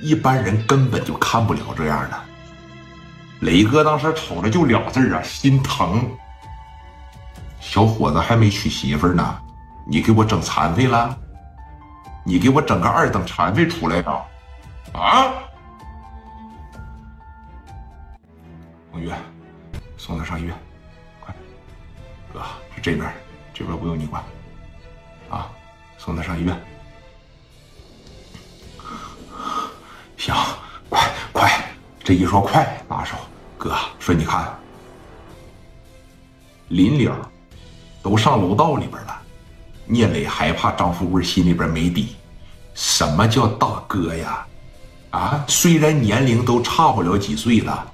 一般人根本就看不了这样的。雷哥当时瞅着就俩字啊，心疼。小伙子还没娶媳妇呢，你给我整残废了？你给我整个二等残废出来呀？啊！王月，送他上医院，快！哥，是这边，这边不用你管。啊，送他上医院。行，快快！这一说快，拿手。哥说：“你看，临了，都上楼道里边了。聂磊害怕张富贵心里边没底。什么叫大哥呀？啊，虽然年龄都差不了几岁了，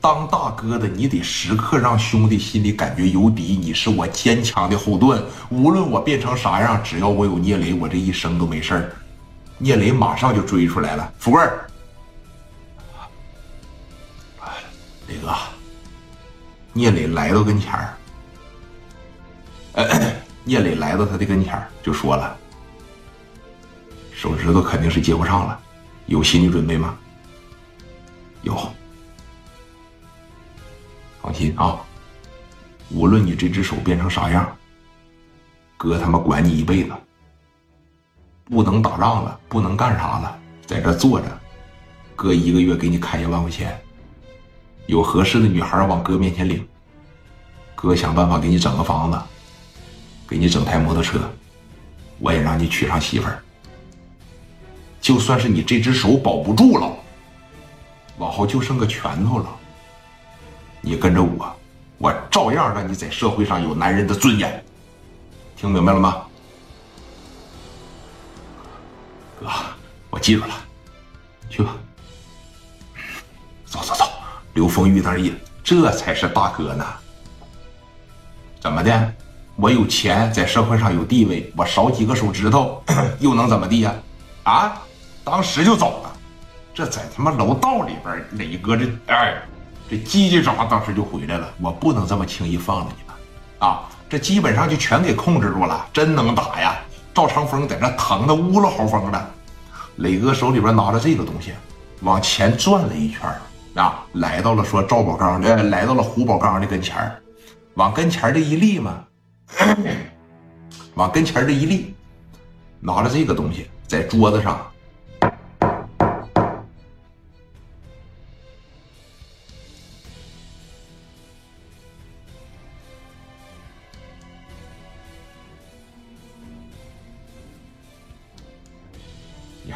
当大哥的你得时刻让兄弟心里感觉有底。你是我坚强的后盾，无论我变成啥样，只要我有聂磊，我这一生都没事儿。聂磊马上就追出来了，富贵儿。”磊哥，聂磊来到跟前儿，聂磊来到他的跟前儿，就说了：“手指头肯定是接不上了，有心理准备吗？”有，放心啊，无论你这只手变成啥样，哥他妈管你一辈子。不能打仗了，不能干啥了，在这坐着，哥一个月给你开一万块钱。有合适的女孩往哥面前领，哥想办法给你整个房子，给你整台摩托车，我也让你娶上媳妇儿。就算是你这只手保不住了，往后就剩个拳头了，你跟着我，我照样让你在社会上有男人的尊严。听明白了吗？哥，我记住了，去吧。走走走。刘峰玉那一，这才是大哥呢。怎么的？我有钱，在社会上有地位，我少几个手指头又能怎么地呀？啊！当时就走了。这在他妈楼道里边，磊哥这哎，这叽叽喳喳当时就回来了。我不能这么轻易放了你们啊！这基本上就全给控制住了，真能打呀！赵长风在那疼的呜了嚎风的，磊哥手里边拿着这个东西，往前转了一圈。啊，来到了说赵宝刚的，来到了胡宝刚的跟前，往跟前这一立嘛，往跟前这一立，拿着这个东西在桌子上，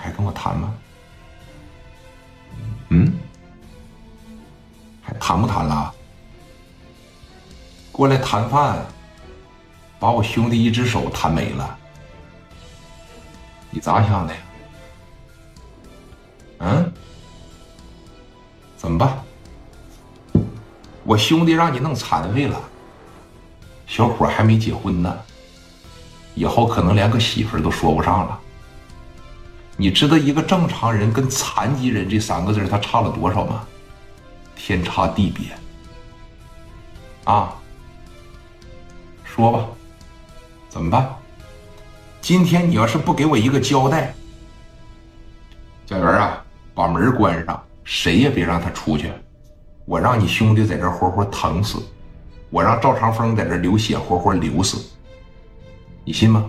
还跟我谈吗？嗯，还谈不谈了？过来谈饭，把我兄弟一只手谈没了，你咋想的？嗯？怎么办？我兄弟让你弄残废了，小伙还没结婚呢，以后可能连个媳妇都说不上了。你知道一个正常人跟残疾人这三个字他差了多少吗？天差地别啊！说吧，怎么办？今天你要是不给我一个交代，家园啊，把门关上，谁也别让他出去。我让你兄弟在这活活疼死，我让赵长风在这流血活活流死，你信吗？